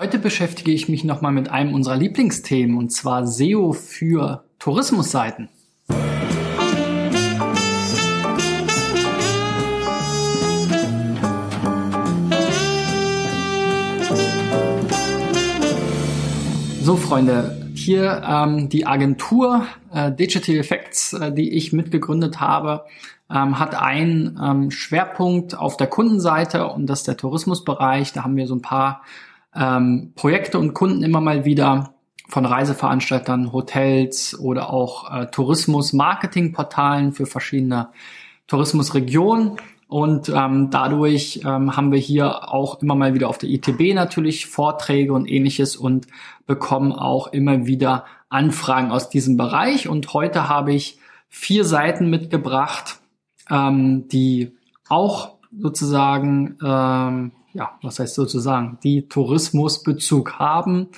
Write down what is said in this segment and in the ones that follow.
Heute beschäftige ich mich nochmal mit einem unserer Lieblingsthemen und zwar SEO für Tourismusseiten. So, Freunde, hier ähm, die Agentur äh, Digital Effects, äh, die ich mitgegründet habe, ähm, hat einen ähm, Schwerpunkt auf der Kundenseite und das ist der Tourismusbereich. Da haben wir so ein paar ähm, Projekte und Kunden immer mal wieder von Reiseveranstaltern, Hotels oder auch äh, Tourismus-Marketing-Portalen für verschiedene Tourismusregionen. Und ähm, dadurch ähm, haben wir hier auch immer mal wieder auf der ITB natürlich Vorträge und ähnliches und bekommen auch immer wieder Anfragen aus diesem Bereich. Und heute habe ich vier Seiten mitgebracht, ähm, die auch sozusagen ähm, ja, was heißt sozusagen, die Tourismusbezug haben.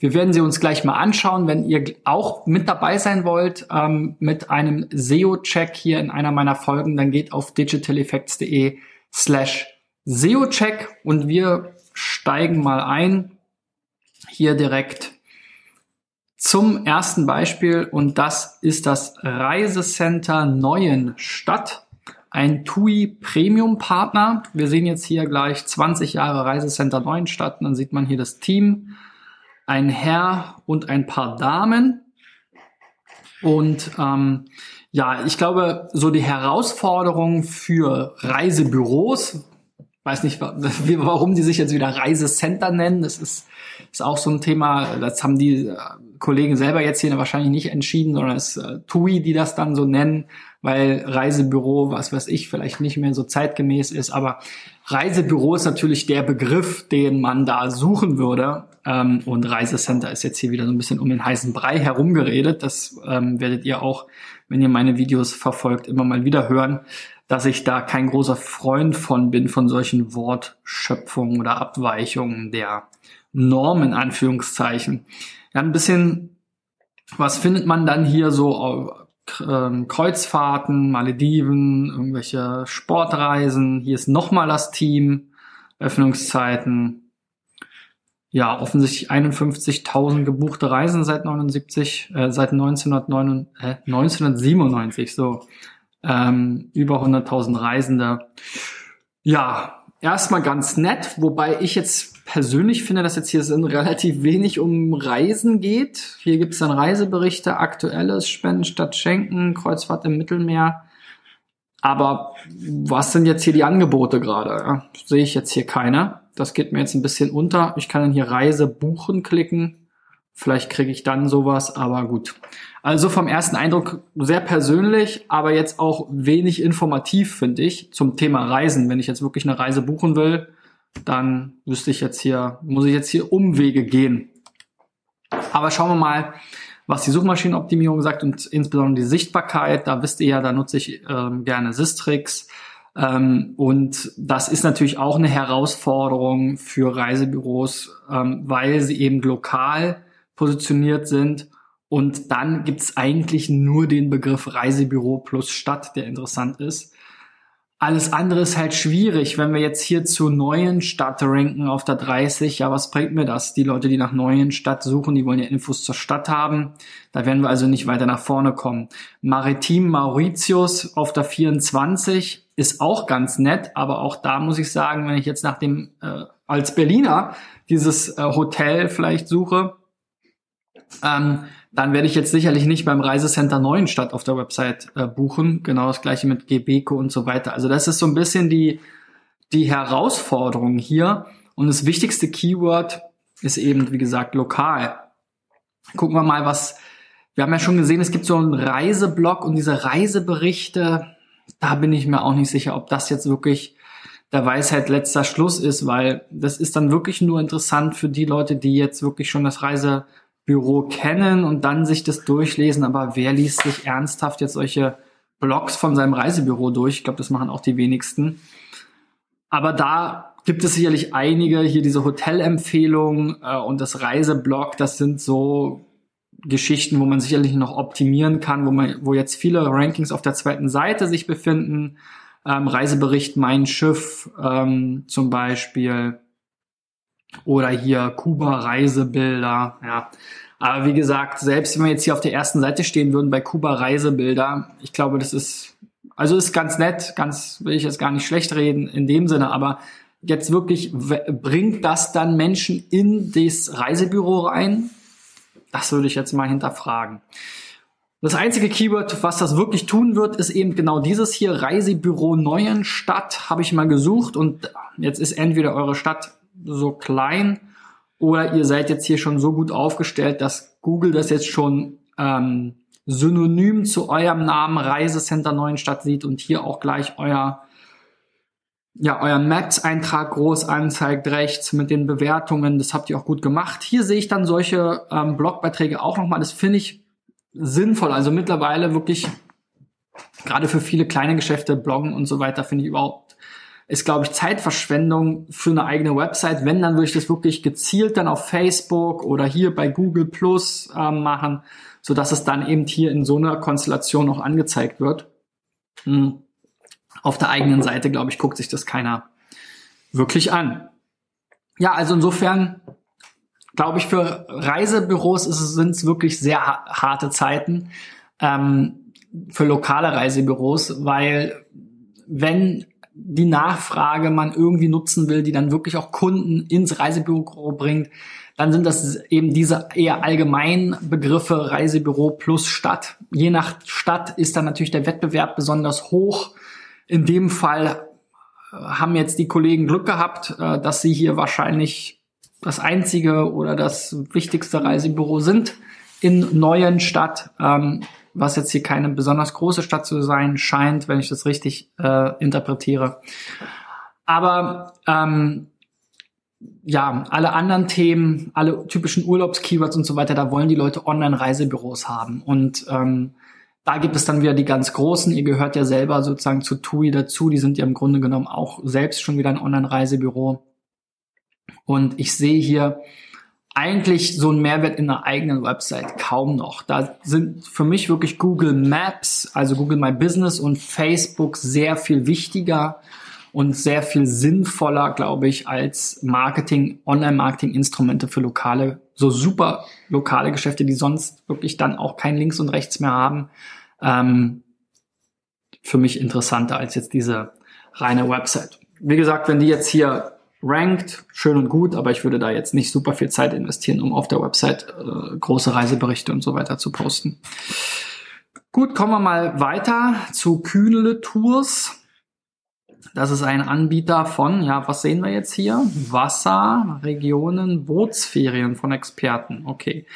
Wir werden sie uns gleich mal anschauen. Wenn ihr auch mit dabei sein wollt ähm, mit einem SEO-Check hier in einer meiner Folgen, dann geht auf digitaleffects.de slash SEO-Check und wir steigen mal ein hier direkt zum ersten Beispiel und das ist das Reisecenter Neuenstadt ein TUI Premium Partner. Wir sehen jetzt hier gleich 20 Jahre Reisecenter Neuenstadt. Dann sieht man hier das Team, ein Herr und ein paar Damen. Und ähm, ja, ich glaube, so die Herausforderung für Reisebüros, weiß nicht, warum die sich jetzt wieder Reisecenter nennen. Das ist, ist auch so ein Thema, das haben die äh, Kollegen selber jetzt hier wahrscheinlich nicht entschieden, sondern es äh, TUI, die das dann so nennen weil Reisebüro, was weiß ich, vielleicht nicht mehr so zeitgemäß ist. Aber Reisebüro ist natürlich der Begriff, den man da suchen würde. Ähm, und Reisecenter ist jetzt hier wieder so ein bisschen um den heißen Brei herumgeredet. Das ähm, werdet ihr auch, wenn ihr meine Videos verfolgt, immer mal wieder hören, dass ich da kein großer Freund von bin, von solchen Wortschöpfungen oder Abweichungen der Normen, Anführungszeichen. Ja, ein bisschen, was findet man dann hier so ähm, Kreuzfahrten, Malediven, irgendwelche Sportreisen. Hier ist nochmal das Team, Öffnungszeiten. Ja, offensichtlich 51.000 gebuchte Reisen seit 79, äh, seit 1999, äh, 1997, so. Ähm, über 100.000 Reisende. Ja, erstmal ganz nett, wobei ich jetzt persönlich finde, dass jetzt hier sind relativ wenig um Reisen geht. Hier gibt es dann Reiseberichte, aktuelles Spenden statt Schenken, Kreuzfahrt im Mittelmeer. Aber was sind jetzt hier die Angebote gerade? Sehe ich jetzt hier keine. Das geht mir jetzt ein bisschen unter. Ich kann dann hier Reise buchen klicken. Vielleicht kriege ich dann sowas, aber gut. Also vom ersten Eindruck sehr persönlich, aber jetzt auch wenig informativ, finde ich, zum Thema Reisen. Wenn ich jetzt wirklich eine Reise buchen will, dann wüsste ich jetzt hier, muss ich jetzt hier Umwege gehen. Aber schauen wir mal, was die Suchmaschinenoptimierung sagt und insbesondere die Sichtbarkeit. Da wisst ihr ja, da nutze ich ähm, gerne Sistrix. Ähm, und das ist natürlich auch eine Herausforderung für Reisebüros, ähm, weil sie eben lokal positioniert sind. Und dann gibt's eigentlich nur den Begriff Reisebüro plus Stadt, der interessant ist. Alles andere ist halt schwierig, wenn wir jetzt hier zu neuen Stadt ranken auf der 30. Ja, was bringt mir das? Die Leute, die nach neuen Stadt suchen, die wollen ja Infos zur Stadt haben. Da werden wir also nicht weiter nach vorne kommen. Maritim Mauritius auf der 24 ist auch ganz nett, aber auch da muss ich sagen, wenn ich jetzt nach dem äh, als Berliner dieses äh, Hotel vielleicht suche, ähm, dann werde ich jetzt sicherlich nicht beim Reisecenter Neuenstadt auf der Website äh, buchen. Genau das gleiche mit Gebeko und so weiter. Also das ist so ein bisschen die, die Herausforderung hier. Und das wichtigste Keyword ist eben, wie gesagt, lokal. Gucken wir mal, was, wir haben ja schon gesehen, es gibt so einen Reiseblog und diese Reiseberichte, da bin ich mir auch nicht sicher, ob das jetzt wirklich der Weisheit letzter Schluss ist, weil das ist dann wirklich nur interessant für die Leute, die jetzt wirklich schon das Reise Büro kennen und dann sich das durchlesen, aber wer liest sich ernsthaft jetzt solche Blogs von seinem Reisebüro durch? Ich glaube, das machen auch die wenigsten. Aber da gibt es sicherlich einige, hier diese Hotelempfehlungen äh, und das Reiseblog, das sind so Geschichten, wo man sicherlich noch optimieren kann, wo man, wo jetzt viele Rankings auf der zweiten Seite sich befinden. Ähm, Reisebericht Mein Schiff ähm, zum Beispiel Oder hier Kuba-Reisebilder, ja. Aber wie gesagt, selbst wenn wir jetzt hier auf der ersten Seite stehen würden bei Kuba-Reisebilder, ich glaube, das ist, also ist ganz nett, ganz, will ich jetzt gar nicht schlecht reden in dem Sinne, aber jetzt wirklich, bringt das dann Menschen in das Reisebüro rein? Das würde ich jetzt mal hinterfragen. Das einzige Keyword, was das wirklich tun wird, ist eben genau dieses hier, Reisebüro Neuenstadt, habe ich mal gesucht und jetzt ist entweder eure Stadt so klein oder ihr seid jetzt hier schon so gut aufgestellt, dass Google das jetzt schon ähm, synonym zu eurem Namen Reisecenter Neuenstadt sieht und hier auch gleich euer ja, euer Maps-Eintrag groß anzeigt rechts mit den Bewertungen. Das habt ihr auch gut gemacht. Hier sehe ich dann solche ähm, Blogbeiträge auch nochmal. Das finde ich sinnvoll. Also mittlerweile wirklich, gerade für viele kleine Geschäfte, Bloggen und so weiter, finde ich überhaupt, ist, glaube ich, Zeitverschwendung für eine eigene Website. Wenn, dann würde ich das wirklich gezielt dann auf Facebook oder hier bei Google Plus äh, machen, so dass es dann eben hier in so einer Konstellation auch angezeigt wird. Hm. Auf der eigenen Seite, glaube ich, guckt sich das keiner wirklich an. Ja, also insofern glaube ich, für Reisebüros sind es wirklich sehr harte Zeiten ähm, für lokale Reisebüros, weil wenn die Nachfrage man irgendwie nutzen will, die dann wirklich auch Kunden ins Reisebüro bringt, dann sind das eben diese eher allgemeinen Begriffe Reisebüro plus Stadt. Je nach Stadt ist dann natürlich der Wettbewerb besonders hoch. In dem Fall haben jetzt die Kollegen Glück gehabt, äh, dass sie hier wahrscheinlich das einzige oder das wichtigste Reisebüro sind in neuen Stadt, ähm, was jetzt hier keine besonders große Stadt zu sein scheint, wenn ich das richtig äh, interpretiere. Aber ähm, ja, alle anderen Themen, alle typischen Urlaubskeywords und so weiter, da wollen die Leute Online-Reisebüros haben. Und ähm, da gibt es dann wieder die ganz großen. Ihr gehört ja selber sozusagen zu TUI dazu. Die sind ja im Grunde genommen auch selbst schon wieder ein Online-Reisebüro. Und ich sehe hier eigentlich so einen Mehrwert in einer eigenen Website kaum noch. Da sind für mich wirklich Google Maps, also Google My Business und Facebook sehr viel wichtiger und sehr viel sinnvoller, glaube ich, als Marketing, Online-Marketing-Instrumente für lokale, so super lokale Geschäfte, die sonst wirklich dann auch kein Links und Rechts mehr haben. Ähm, für mich interessanter als jetzt diese reine Website. Wie gesagt, wenn die jetzt hier rankt, schön und gut, aber ich würde da jetzt nicht super viel Zeit investieren, um auf der Website äh, große Reiseberichte und so weiter zu posten. Gut, kommen wir mal weiter zu Kühnele Tours. Das ist ein Anbieter von, ja, was sehen wir jetzt hier? Wasser, Regionen, Bootsferien von Experten. Okay.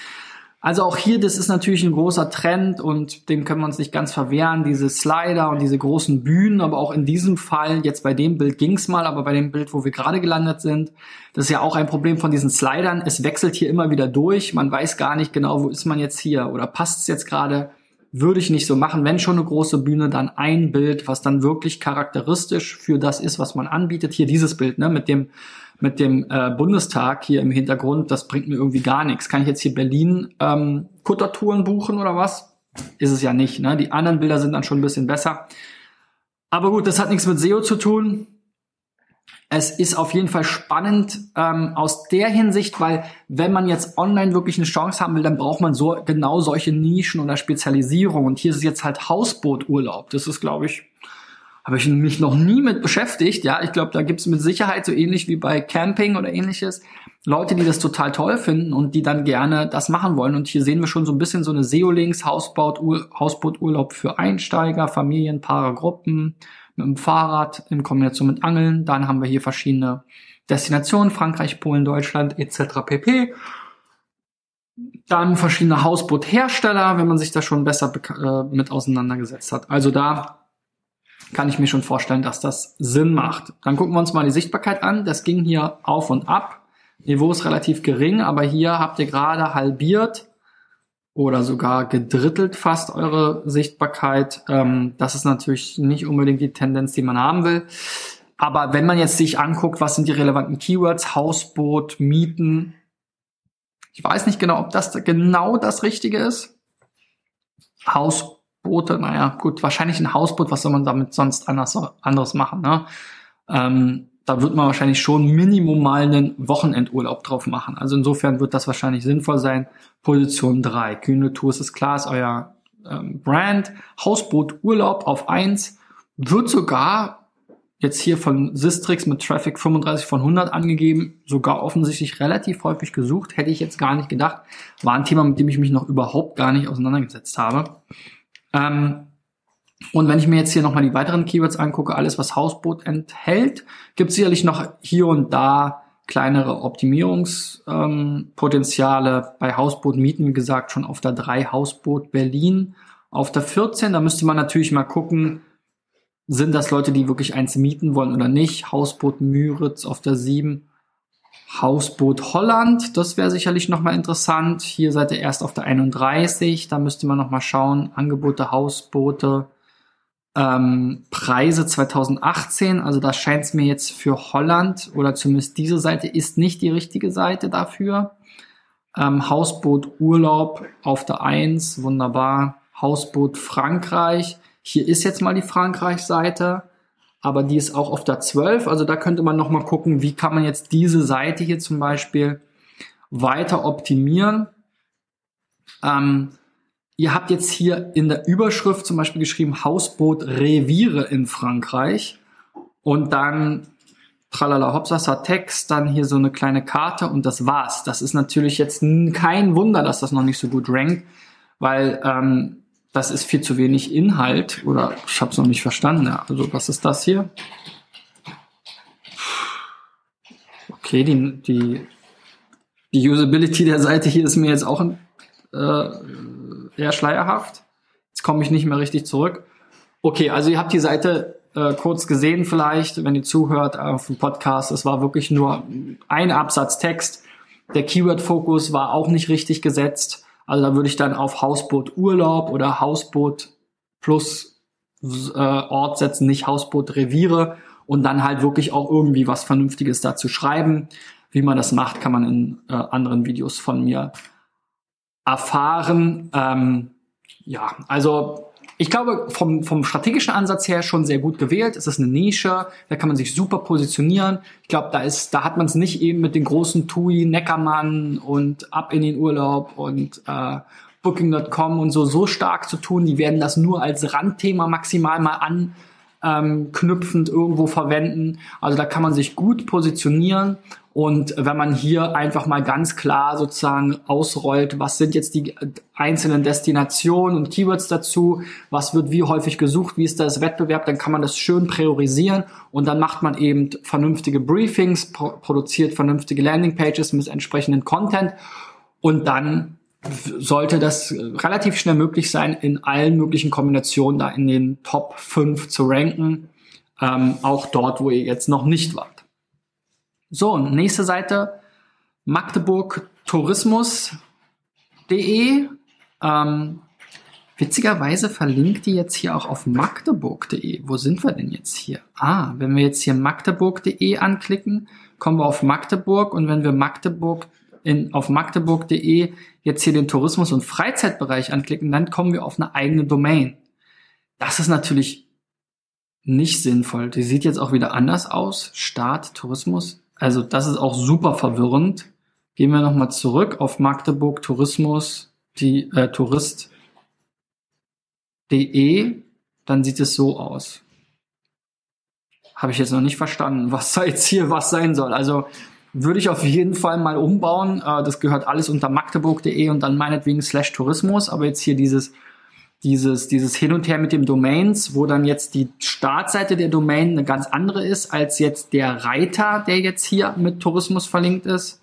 Also auch hier, das ist natürlich ein großer Trend und dem können wir uns nicht ganz verwehren, diese Slider und diese großen Bühnen, aber auch in diesem Fall, jetzt bei dem Bild ging's mal, aber bei dem Bild, wo wir gerade gelandet sind, das ist ja auch ein Problem von diesen Slidern. Es wechselt hier immer wieder durch, man weiß gar nicht genau, wo ist man jetzt hier oder passt es jetzt gerade. Würde ich nicht so machen. Wenn schon eine große Bühne, dann ein Bild, was dann wirklich charakteristisch für das ist, was man anbietet. Hier dieses Bild, ne, mit dem mit dem äh, Bundestag hier im Hintergrund, das bringt mir irgendwie gar nichts. Kann ich jetzt hier Berlin ähm, Kuttertouren buchen oder was? Ist es ja nicht. Ne? Die anderen Bilder sind dann schon ein bisschen besser. Aber gut, das hat nichts mit SEO zu tun. Es ist auf jeden Fall spannend ähm, aus der Hinsicht, weil wenn man jetzt online wirklich eine Chance haben will, dann braucht man so genau solche Nischen oder Spezialisierung. Und hier ist es jetzt halt Hausbooturlaub. Das ist, glaube ich, habe ich mich noch nie mit beschäftigt. Ja, ich glaube, da gibt es mit Sicherheit so ähnlich wie bei Camping oder ähnliches Leute, die das total toll finden und die dann gerne das machen wollen. Und hier sehen wir schon so ein bisschen so eine SEO-Links, Hausbooturlaub für Einsteiger, Familien, Paare, Gruppen, mit dem Fahrrad in Kombination mit Angeln. Dann haben wir hier verschiedene Destinationen, Frankreich, Polen, Deutschland etc. pp. Dann verschiedene Hausboothersteller, wenn man sich da schon besser äh, mit auseinandergesetzt hat. Also da kann ich mir schon vorstellen, dass das Sinn macht. Dann gucken wir uns mal die Sichtbarkeit an. Das ging hier auf und ab. Niveau ist relativ gering, aber hier habt ihr gerade halbiert oder sogar gedrittelt fast eure Sichtbarkeit. Ähm, das ist natürlich nicht unbedingt die Tendenz, die man haben will. Aber wenn man jetzt sich anguckt, was sind die relevanten Keywords, Hausboot, Mieten, ich weiß nicht genau, ob das genau das Richtige ist. Haus Boote, naja, gut, wahrscheinlich ein Hausboot, was soll man damit sonst anders, anderes machen, ne? Ähm, da wird man wahrscheinlich schon Minimum mal einen Wochenendurlaub drauf machen. Also insofern wird das wahrscheinlich sinnvoll sein. Position 3. Kühne Tours ist klar, ist euer ähm, Brand. Hausboot Urlaub auf 1 wird sogar jetzt hier von Sistrix mit Traffic 35 von 100 angegeben, sogar offensichtlich relativ häufig gesucht, hätte ich jetzt gar nicht gedacht. War ein Thema, mit dem ich mich noch überhaupt gar nicht auseinandergesetzt habe. Ähm, und wenn ich mir jetzt hier nochmal die weiteren Keywords angucke, alles was Hausboot enthält, gibt es sicherlich noch hier und da kleinere Optimierungspotenziale. Ähm, Bei Hausboot Mieten, wie gesagt, schon auf der 3 Hausboot Berlin. Auf der 14, da müsste man natürlich mal gucken, sind das Leute, die wirklich eins mieten wollen oder nicht. Hausboot Müritz auf der 7. Hausboot Holland, das wäre sicherlich nochmal interessant. Hier seid ihr erst auf der 31, da müsste man nochmal schauen. Angebote Hausboote ähm, Preise 2018. Also da scheint es mir jetzt für Holland oder zumindest diese Seite ist nicht die richtige Seite dafür. Ähm, Hausboot Urlaub auf der 1, wunderbar. Hausboot Frankreich. Hier ist jetzt mal die Frankreich-Seite, aber die ist auch auf der 12. Also da könnte man nochmal gucken, wie kann man jetzt diese Seite hier zum Beispiel weiter optimieren. Ähm, Ihr habt jetzt hier in der Überschrift zum Beispiel geschrieben Hausboot Reviere in Frankreich und dann tralala hopsasa Text, dann hier so eine kleine Karte und das war's. Das ist natürlich jetzt kein Wunder, dass das noch nicht so gut rankt, weil ähm, das ist viel zu wenig Inhalt oder ich habe es noch nicht verstanden. Also was ist das hier? Okay, die, die, die Usability der Seite hier ist mir jetzt auch äh, eher schleierhaft. Jetzt komme ich nicht mehr richtig zurück. Okay, also ihr habt die Seite äh, kurz gesehen vielleicht, wenn ihr zuhört auf dem Podcast. Es war wirklich nur ein Absatz Text. Der Keyword-Fokus war auch nicht richtig gesetzt. Also da würde ich dann auf Hausboot Urlaub oder Hausboot plus äh, Ort setzen, nicht Hausboot Reviere und dann halt wirklich auch irgendwie was Vernünftiges dazu schreiben. Wie man das macht, kann man in äh, anderen Videos von mir erfahren. Ähm, ja, also ich glaube, vom, vom strategischen Ansatz her schon sehr gut gewählt. Es ist eine Nische, da kann man sich super positionieren. Ich glaube, da ist, da hat man es nicht eben mit den großen TUI, Neckermann und ab in den Urlaub und äh, Booking.com und so so stark zu tun. Die werden das nur als Randthema maximal mal an ähm, knüpfend irgendwo verwenden. Also da kann man sich gut positionieren. Und wenn man hier einfach mal ganz klar sozusagen ausrollt, was sind jetzt die einzelnen Destinationen und Keywords dazu, was wird wie häufig gesucht, wie ist das Wettbewerb, dann kann man das schön priorisieren und dann macht man eben vernünftige Briefings, produziert vernünftige Landingpages mit entsprechenden Content und dann sollte das relativ schnell möglich sein, in allen möglichen Kombinationen da in den Top 5 zu ranken. Ähm, auch dort, wo ihr jetzt noch nicht wart. So, nächste Seite, Magdeburg Tourismus.de. Ähm, witzigerweise verlinkt die jetzt hier auch auf magdeburg.de. Wo sind wir denn jetzt hier? Ah, wenn wir jetzt hier magdeburg.de anklicken, kommen wir auf Magdeburg und wenn wir Magdeburg in, auf magdeburg.de jetzt hier den Tourismus- und Freizeitbereich anklicken, dann kommen wir auf eine eigene Domain. Das ist natürlich nicht sinnvoll. Die sieht jetzt auch wieder anders aus. Start, Tourismus. Also das ist auch super verwirrend. Gehen wir nochmal zurück auf Magdeburg Tourismus, die äh, Tourist.de. Dann sieht es so aus. Habe ich jetzt noch nicht verstanden, was da jetzt hier was sein soll. Also würde ich auf jeden Fall mal umbauen. Äh, das gehört alles unter magdeburg.de und dann meinetwegen slash Tourismus. Aber jetzt hier dieses, dieses, dieses Hin und Her mit dem Domains, wo dann jetzt die Startseite der Domain eine ganz andere ist als jetzt der Reiter, der jetzt hier mit Tourismus verlinkt ist.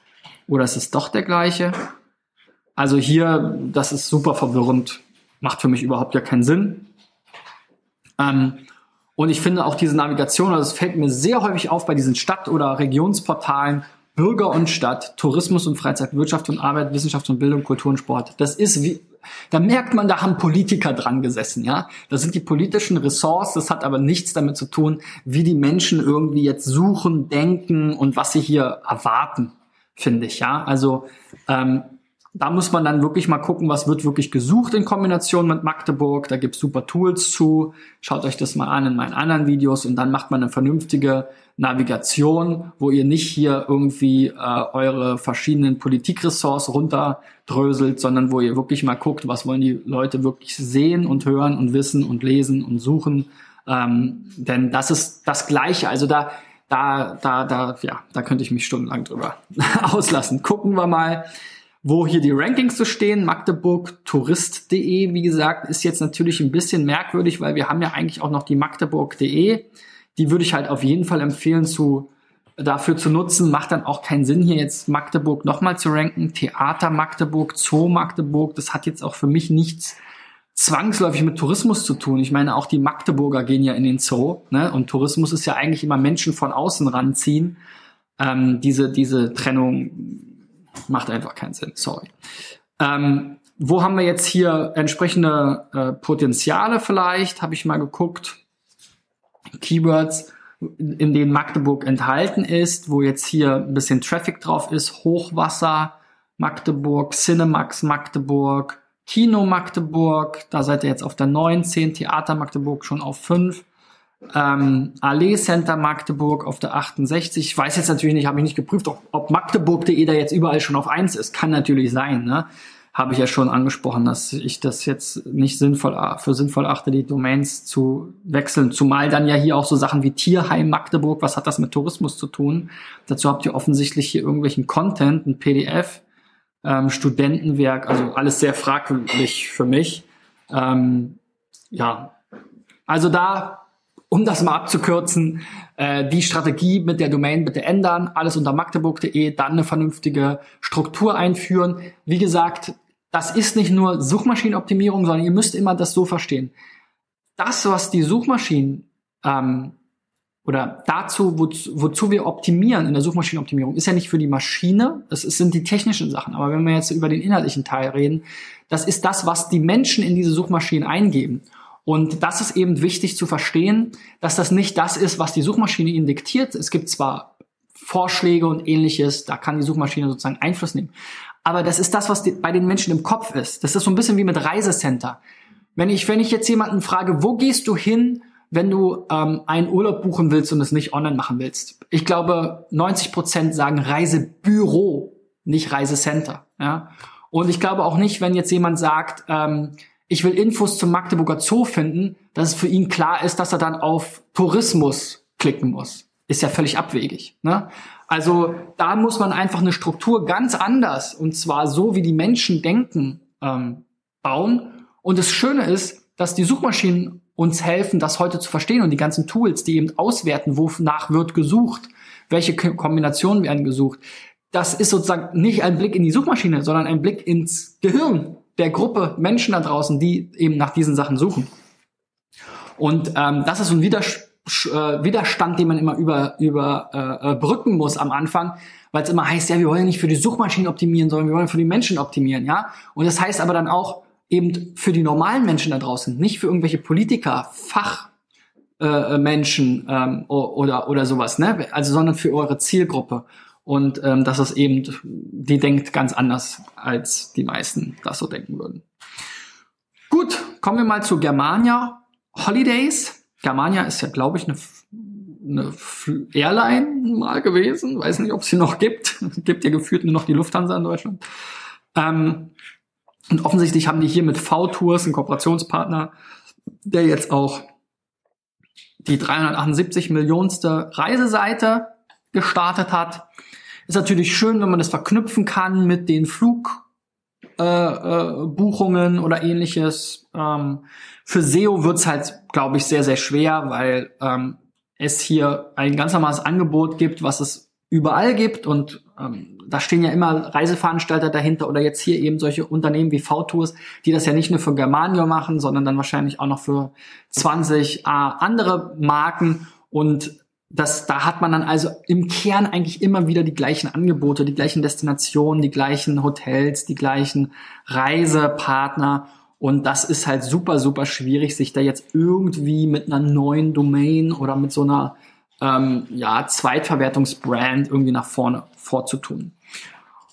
Oder ist es doch der gleiche? Also hier, das ist super verwirrend. Macht für mich überhaupt ja keinen Sinn. Ähm, und ich finde auch diese Navigation, also es fällt mir sehr häufig auf bei diesen Stadt- oder Regionsportalen, Bürger und Stadt, Tourismus und Freizeit, Wirtschaft und Arbeit, Wissenschaft und Bildung, Kultur und Sport. Das ist wie, da merkt man, da haben Politiker dran gesessen, ja. Das sind die politischen Ressorts, das hat aber nichts damit zu tun, wie die Menschen irgendwie jetzt suchen, denken und was sie hier erwarten, finde ich, ja. Also, ähm, da muss man dann wirklich mal gucken, was wird wirklich gesucht in Kombination mit Magdeburg. Da gibt's super Tools zu. Schaut euch das mal an in meinen anderen Videos und dann macht man eine vernünftige Navigation, wo ihr nicht hier irgendwie äh, eure verschiedenen Politikressorts runterdröselt, sondern wo ihr wirklich mal guckt, was wollen die Leute wirklich sehen und hören und wissen und lesen und suchen. Ähm, denn das ist das Gleiche. Also da, da, da, da, ja, da könnte ich mich stundenlang drüber auslassen. Gucken wir mal, wo hier die Rankings so stehen. Magdeburg Tourist.de, wie gesagt, ist jetzt natürlich ein bisschen merkwürdig, weil wir haben ja eigentlich auch noch die Magdeburg.de die würde ich halt auf jeden Fall empfehlen zu dafür zu nutzen. Macht dann auch keinen Sinn, hier jetzt Magdeburg nochmal zu ranken. Theater Magdeburg, Zoo Magdeburg, das hat jetzt auch für mich nichts zwangsläufig mit Tourismus zu tun. Ich meine, auch die Magdeburger gehen ja in den Zoo, ne? Und Tourismus ist ja eigentlich immer Menschen von außen ranziehen. Ähm, diese, diese Trennung macht einfach keinen Sinn, sorry. Ähm, wo haben wir jetzt hier entsprechende äh, Potenziale vielleicht? Habe ich mal geguckt. Keywords, in denen Magdeburg enthalten ist, wo jetzt hier ein bisschen Traffic drauf ist, Hochwasser, Magdeburg, Cinemax Magdeburg, Kino Magdeburg, da seid ihr jetzt auf der 19, Theater Magdeburg schon auf 5, ähm, Allee Center Magdeburg auf der 68. Ich weiß jetzt natürlich nicht, habe ich nicht geprüft, ob, ob Magdeburg.de da jetzt überall schon auf 1 ist. Kann natürlich sein, ne? habe ich ja schon angesprochen, dass ich das jetzt nicht sinnvoll für sinnvoll achte, die Domains zu wechseln. Zumal dann ja hier auch so Sachen wie Tierheim Magdeburg, was hat das mit Tourismus zu tun? Dazu habt ihr offensichtlich hier irgendwelchen Content, ein PDF, ähm, Studentenwerk, also alles sehr fragwürdig für mich. Ähm, ja, also da um das mal abzukürzen, äh, die Strategie mit der Domain bitte ändern, alles unter magdeburg.de, dann eine vernünftige Struktur einführen. Wie gesagt, das ist nicht nur Suchmaschinenoptimierung, sondern ihr müsst immer das so verstehen. Das, was die Suchmaschinen ähm, oder dazu, wozu, wozu wir optimieren in der Suchmaschinenoptimierung, ist ja nicht für die Maschine, es sind die technischen Sachen. Aber wenn wir jetzt über den inhaltlichen Teil reden, das ist das, was die Menschen in diese Suchmaschinen eingeben. Und das ist eben wichtig zu verstehen, dass das nicht das ist, was die Suchmaschine ihnen diktiert. Es gibt zwar Vorschläge und ähnliches, da kann die Suchmaschine sozusagen Einfluss nehmen. Aber das ist das, was die, bei den Menschen im Kopf ist. Das ist so ein bisschen wie mit Reisecenter. Wenn ich, wenn ich jetzt jemanden frage, wo gehst du hin, wenn du ähm, einen Urlaub buchen willst und es nicht online machen willst? Ich glaube, 90 Prozent sagen Reisebüro, nicht Reisecenter. Ja? Und ich glaube auch nicht, wenn jetzt jemand sagt, ähm, ich will Infos zum Magdeburger Zoo finden, dass es für ihn klar ist, dass er dann auf Tourismus klicken muss. Ist ja völlig abwegig. Ne? Also da muss man einfach eine Struktur ganz anders und zwar so, wie die Menschen denken, ähm, bauen. Und das Schöne ist, dass die Suchmaschinen uns helfen, das heute zu verstehen und die ganzen Tools, die eben auswerten, wonach wird gesucht, welche Kombinationen werden gesucht. Das ist sozusagen nicht ein Blick in die Suchmaschine, sondern ein Blick ins Gehirn der Gruppe Menschen da draußen, die eben nach diesen Sachen suchen. Und ähm, das ist so ein Widerspruch äh, Widerstand, den man immer über, über äh, äh, brücken muss am Anfang, weil es immer heißt, ja, wir wollen nicht für die Suchmaschinen optimieren, sondern wir wollen für die Menschen optimieren, ja. Und das heißt aber dann auch eben für die normalen Menschen da draußen, nicht für irgendwelche Politiker, Fachmenschen äh, ähm, oder oder sowas, ne? Also sondern für eure Zielgruppe. Und ähm, das ist eben, die denkt ganz anders, als die meisten das so denken würden. Gut, kommen wir mal zu Germania Holidays. Germania ist ja, glaube ich, eine, eine Airline mal gewesen. Weiß nicht, ob es sie noch gibt. Es gibt ja gefühlt nur noch die Lufthansa in Deutschland. Ähm, und offensichtlich haben die hier mit V-Tours einen Kooperationspartner, der jetzt auch die 378 Millionste Reiseseite gestartet hat. Ist natürlich schön, wenn man das verknüpfen kann mit den Flugbuchungen äh, äh, oder ähnliches. Ähm, für SEO wird's halt, glaube ich, sehr, sehr schwer, weil ähm, es hier ein ganz normales Angebot gibt, was es überall gibt und ähm, da stehen ja immer Reiseveranstalter dahinter oder jetzt hier eben solche Unternehmen wie V-Tours, die das ja nicht nur für Germanio machen, sondern dann wahrscheinlich auch noch für 20 äh, andere Marken und das, da hat man dann also im Kern eigentlich immer wieder die gleichen Angebote, die gleichen Destinationen, die gleichen Hotels, die gleichen Reisepartner und das ist halt super, super schwierig, sich da jetzt irgendwie mit einer neuen Domain oder mit so einer ähm, ja, Zweitverwertungsbrand irgendwie nach vorne vorzutun.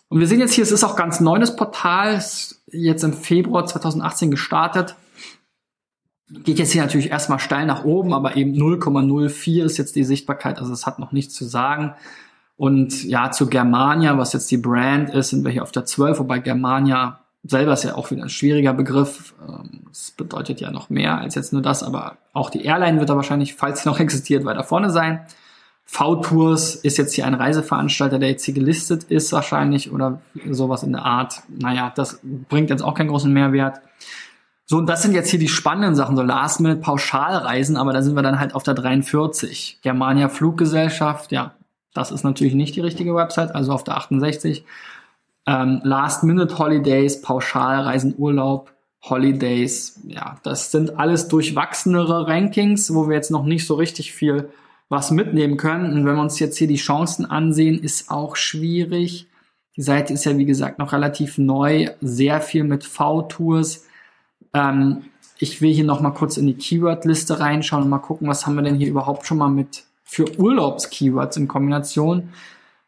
Und wir sehen jetzt hier, es ist auch ganz neu, das Portal, jetzt im Februar 2018 gestartet. Geht jetzt hier natürlich erstmal steil nach oben, aber eben 0,04 ist jetzt die Sichtbarkeit, also es hat noch nichts zu sagen. Und ja, zu Germania, was jetzt die Brand ist, sind wir hier auf der 12, wobei Germania selber ist ja auch wieder ein schwieriger Begriff. Ähm, das bedeutet ja noch mehr als jetzt nur das, aber auch die Airline wird da wahrscheinlich, falls sie noch existiert, weiter vorne sein. V-Tours ist jetzt hier ein Reiseveranstalter, der jetzt hier gelistet ist wahrscheinlich oder sowas in der Art. Naja, das bringt jetzt auch keinen großen Mehrwert. So, und das sind jetzt hier die spannenden Sachen, so Last-Minute-Pauschalreisen, aber da sind wir dann halt auf der 43. Germania Fluggesellschaft, ja, das ist natürlich nicht die richtige Website, also auf der 68. Ähm, Last-Minute-Holidays, Pauschalreisen, Urlaub, Holidays, ja, das sind alles durchwachsenere Rankings, wo wir jetzt noch nicht so richtig viel was mitnehmen können. Und wenn wir uns jetzt hier die Chancen ansehen, ist auch schwierig. Die Seite ist ja, wie gesagt, noch relativ neu, sehr viel mit V-Tours. Ähm, ich will hier noch mal kurz in die Keyword-Liste reinschauen und mal gucken, was haben wir denn hier überhaupt schon mal mit für Urlaubs-Keywords in Kombination.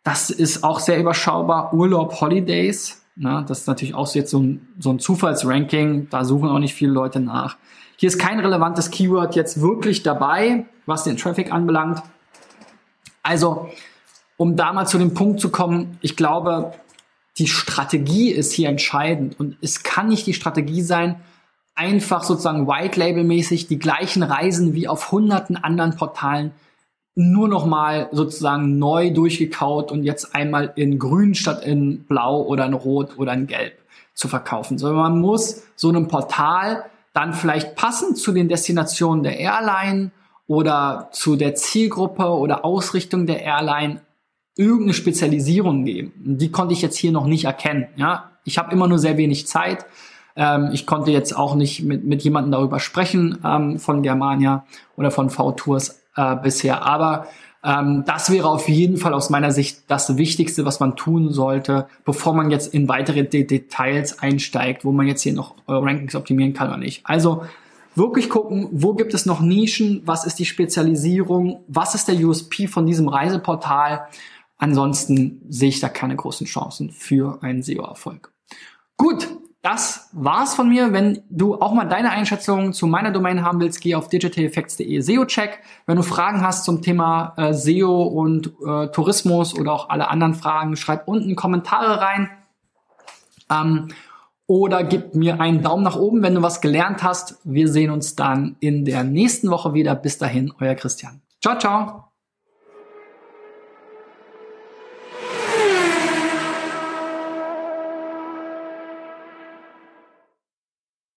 Das ist auch sehr überschaubar. Urlaub Holidays. Ne? Das ist natürlich auch jetzt so ein, so ein Zufallsranking. Da suchen auch nicht viele Leute nach. Hier ist kein relevantes Keyword jetzt wirklich dabei, was den Traffic anbelangt. Also, um da mal zu dem Punkt zu kommen, ich glaube, die Strategie ist hier entscheidend und es kann nicht die Strategie sein, einfach sozusagen White Label mäßig die gleichen Reisen wie auf hunderten anderen Portalen nur noch mal sozusagen neu durchgekaut und jetzt einmal in grün statt in blau oder in rot oder in gelb zu verkaufen, sondern man muss so einem Portal dann vielleicht passend zu den Destinationen der Airline oder zu der Zielgruppe oder Ausrichtung der Airline irgendeine Spezialisierung geben. Die konnte ich jetzt hier noch nicht erkennen. Ja, ich habe immer nur sehr wenig Zeit. Ähm, ich konnte jetzt auch nicht mit, mit jemandem darüber sprechen ähm, von Germania oder von V-Tours äh, bisher. Aber ähm, das wäre auf jeden Fall aus meiner Sicht das Wichtigste, was man tun sollte, bevor man jetzt in weitere De Details einsteigt, wo man jetzt hier noch Rankings optimieren kann oder nicht. Also wirklich gucken, wo gibt es noch Nischen, was ist die Spezialisierung, was ist der USP von diesem Reiseportal. Ansonsten sehe ich da keine großen Chancen für einen SEO-Erfolg. Gut, das war's von mir. Wenn du auch mal deine Einschätzung zu meiner Domain haben willst, geh auf digitaleffects.de SEO-Check. Wenn du Fragen hast zum Thema äh, SEO und äh, Tourismus oder auch alle anderen Fragen, schreib unten Kommentare rein. Ähm, oder gib mir einen Daumen nach oben, wenn du was gelernt hast. Wir sehen uns dann in der nächsten Woche wieder. Bis dahin, euer Christian. Ciao, ciao.